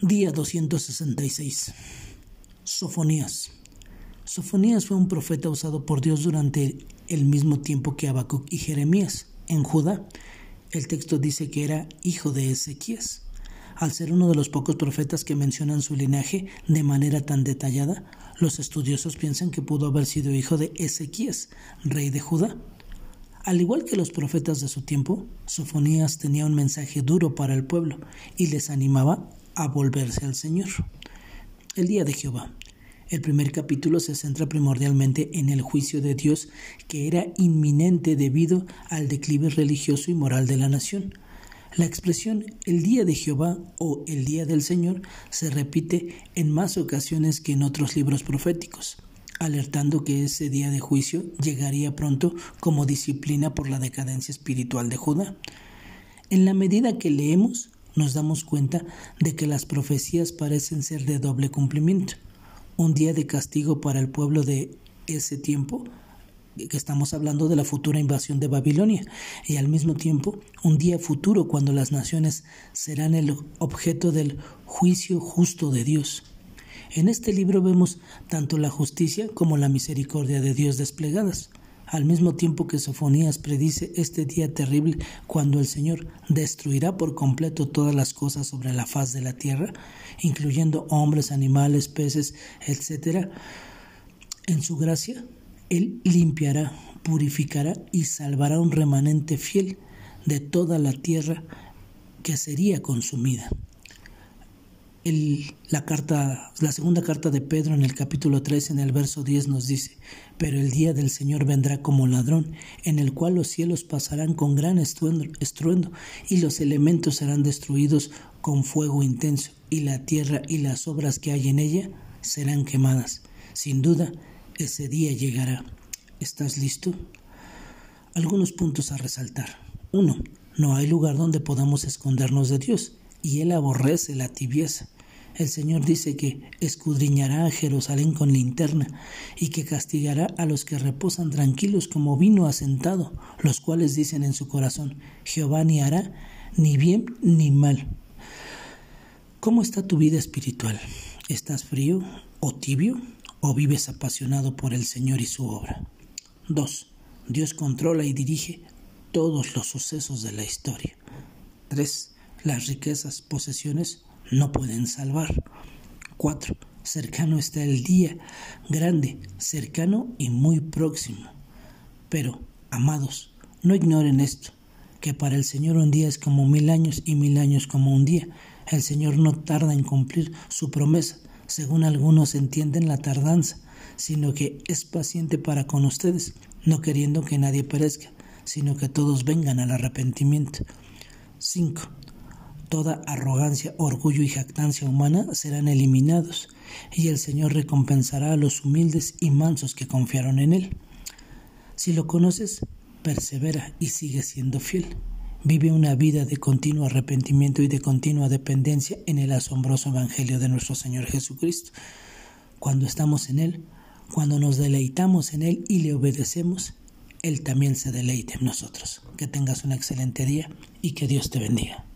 Día 266. Sofonías. Sofonías fue un profeta usado por Dios durante el mismo tiempo que Habacuc y Jeremías. En Judá, el texto dice que era hijo de Ezequías. Al ser uno de los pocos profetas que mencionan su linaje de manera tan detallada, los estudiosos piensan que pudo haber sido hijo de Ezequías, rey de Judá. Al igual que los profetas de su tiempo, Sofonías tenía un mensaje duro para el pueblo y les animaba a volverse al Señor. El día de Jehová. El primer capítulo se centra primordialmente en el juicio de Dios que era inminente debido al declive religioso y moral de la nación. La expresión el día de Jehová o el día del Señor se repite en más ocasiones que en otros libros proféticos, alertando que ese día de juicio llegaría pronto como disciplina por la decadencia espiritual de Judá. En la medida que leemos, nos damos cuenta de que las profecías parecen ser de doble cumplimiento. Un día de castigo para el pueblo de ese tiempo, que estamos hablando de la futura invasión de Babilonia, y al mismo tiempo un día futuro cuando las naciones serán el objeto del juicio justo de Dios. En este libro vemos tanto la justicia como la misericordia de Dios desplegadas al mismo tiempo que Sofonías predice este día terrible cuando el Señor destruirá por completo todas las cosas sobre la faz de la tierra, incluyendo hombres, animales, peces, etc., en su gracia, Él limpiará, purificará y salvará un remanente fiel de toda la tierra que sería consumida la, carta, la segunda carta de Pedro en el capítulo 3 en el verso 10 nos dice, pero el día del Señor vendrá como ladrón, en el cual los cielos pasarán con gran estruendo, y los elementos serán destruidos con fuego intenso, y la tierra y las obras que hay en ella serán quemadas. Sin duda, ese día llegará. ¿Estás listo? Algunos puntos a resaltar. 1. No hay lugar donde podamos escondernos de Dios, y Él aborrece la tibieza. El Señor dice que escudriñará a Jerusalén con linterna y que castigará a los que reposan tranquilos como vino asentado, los cuales dicen en su corazón, Jehová ni hará ni bien ni mal. ¿Cómo está tu vida espiritual? ¿Estás frío o tibio o vives apasionado por el Señor y su obra? 2. Dios controla y dirige todos los sucesos de la historia. 3. Las riquezas, posesiones no pueden salvar. 4. Cercano está el día, grande, cercano y muy próximo. Pero, amados, no ignoren esto, que para el Señor un día es como mil años y mil años como un día. El Señor no tarda en cumplir su promesa, según algunos entienden la tardanza, sino que es paciente para con ustedes, no queriendo que nadie perezca, sino que todos vengan al arrepentimiento. 5. Toda arrogancia, orgullo y jactancia humana serán eliminados, y el Señor recompensará a los humildes y mansos que confiaron en Él. Si lo conoces, persevera y sigue siendo fiel. Vive una vida de continuo arrepentimiento y de continua dependencia en el asombroso Evangelio de nuestro Señor Jesucristo. Cuando estamos en Él, cuando nos deleitamos en Él y le obedecemos, Él también se deleite en nosotros. Que tengas un excelente día y que Dios te bendiga.